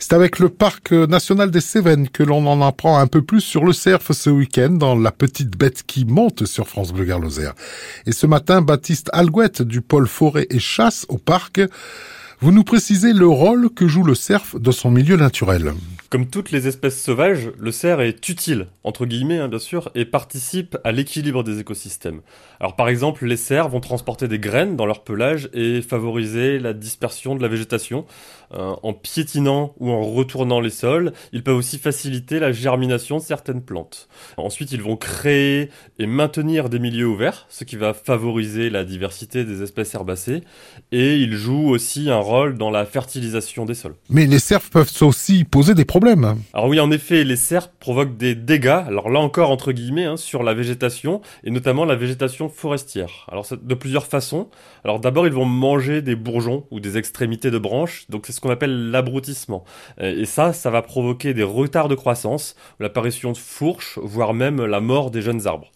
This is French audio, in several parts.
C'est avec le parc national des Cévennes que l'on en apprend un peu plus sur le cerf ce week-end dans La Petite Bête qui monte sur France Bleu Garloser. Et ce matin, Baptiste Alguette du pôle forêt et chasse au parc, vous nous précisez le rôle que joue le cerf dans son milieu naturel. Comme toutes les espèces sauvages, le cerf est utile, entre guillemets hein, bien sûr, et participe à l'équilibre des écosystèmes. Alors par exemple, les cerfs vont transporter des graines dans leur pelage et favoriser la dispersion de la végétation. Euh, en piétinant ou en retournant les sols, ils peuvent aussi faciliter la germination de certaines plantes. Ensuite, ils vont créer et maintenir des milieux ouverts, ce qui va favoriser la diversité des espèces herbacées, et ils jouent aussi un rôle dans la fertilisation des sols. Mais les cerfs peuvent aussi poser des problèmes alors oui, en effet, les cerfs provoquent des dégâts, alors là encore entre guillemets, hein, sur la végétation, et notamment la végétation forestière. Alors de plusieurs façons. Alors d'abord, ils vont manger des bourgeons ou des extrémités de branches, donc c'est ce qu'on appelle l'abrutissement. Et ça, ça va provoquer des retards de croissance, l'apparition de fourches, voire même la mort des jeunes arbres.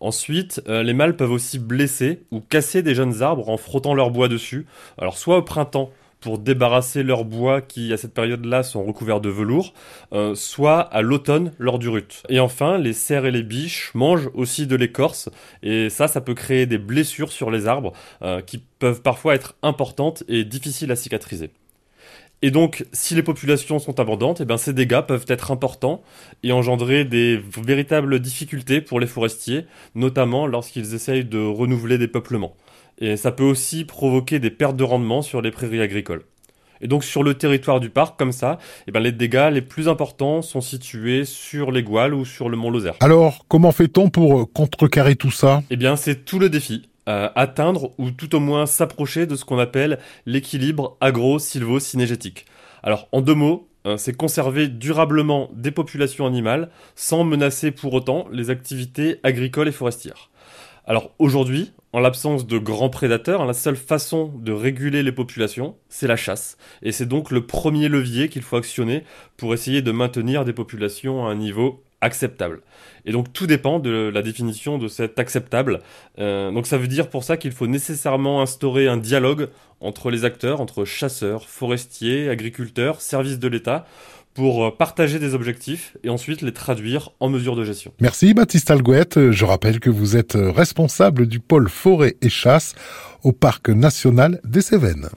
Ensuite, euh, les mâles peuvent aussi blesser ou casser des jeunes arbres en frottant leur bois dessus. Alors soit au printemps, pour débarrasser leurs bois qui, à cette période-là, sont recouverts de velours, euh, soit à l'automne lors du rut. Et enfin, les cerfs et les biches mangent aussi de l'écorce, et ça, ça peut créer des blessures sur les arbres euh, qui peuvent parfois être importantes et difficiles à cicatriser. Et donc, si les populations sont abondantes, eh ben, ces dégâts peuvent être importants et engendrer des véritables difficultés pour les forestiers, notamment lorsqu'ils essayent de renouveler des peuplements. Et ça peut aussi provoquer des pertes de rendement sur les prairies agricoles. Et donc sur le territoire du parc, comme ça, eh ben, les dégâts les plus importants sont situés sur les Gouales ou sur le mont Lozère. Alors, comment fait-on pour contrecarrer tout ça? Eh bien, c'est tout le défi. Euh, atteindre ou tout au moins s'approcher de ce qu'on appelle l'équilibre agro-silvo-synergétique. Alors en deux mots, euh, c'est conserver durablement des populations animales sans menacer pour autant les activités agricoles et forestières. Alors aujourd'hui, en l'absence de grands prédateurs, la seule façon de réguler les populations, c'est la chasse. Et c'est donc le premier levier qu'il faut actionner pour essayer de maintenir des populations à un niveau acceptable. Et donc tout dépend de la définition de cet acceptable. Euh, donc ça veut dire pour ça qu'il faut nécessairement instaurer un dialogue entre les acteurs, entre chasseurs, forestiers, agriculteurs, services de l'État, pour euh, partager des objectifs et ensuite les traduire en mesures de gestion. Merci Baptiste Alguette. Je rappelle que vous êtes responsable du pôle forêt et chasse au Parc national des Cévennes.